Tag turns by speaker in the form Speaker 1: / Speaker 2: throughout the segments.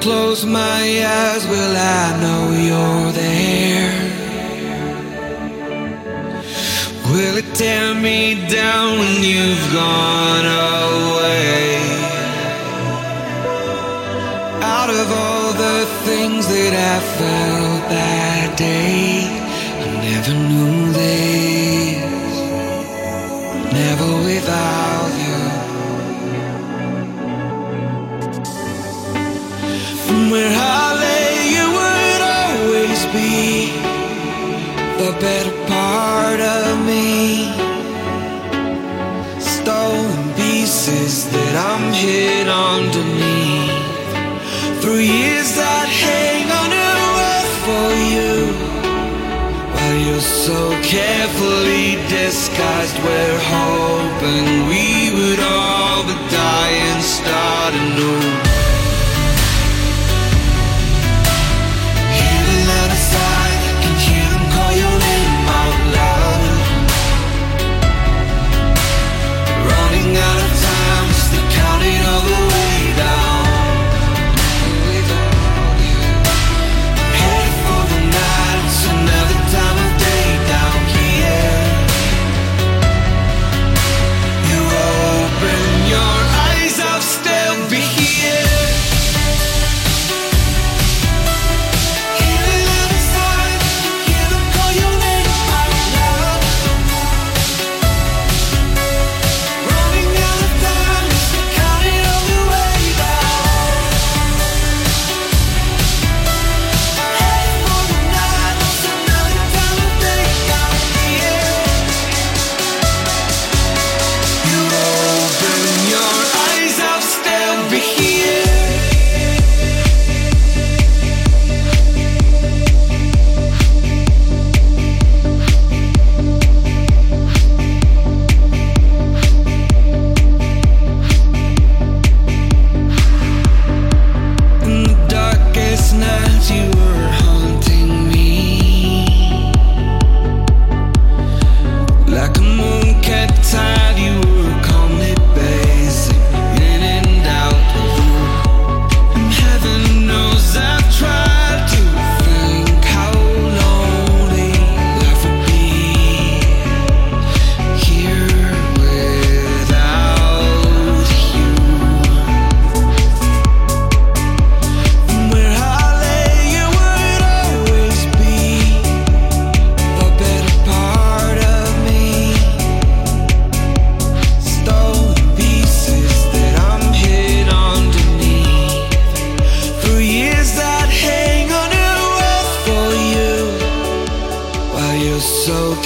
Speaker 1: Close my eyes, will I know you're there? Will it tear me down when you've gone away? Out of all the things that I felt that day, I never knew this. Never without the better part of me. Stolen pieces that I'm hid underneath. Through years that hang on a for you. While you're so carefully disguised, we're hoping we would all but die and start anew.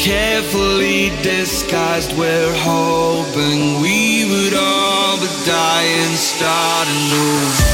Speaker 1: Carefully disguised, we're hoping we would all but die and start anew.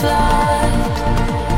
Speaker 2: flight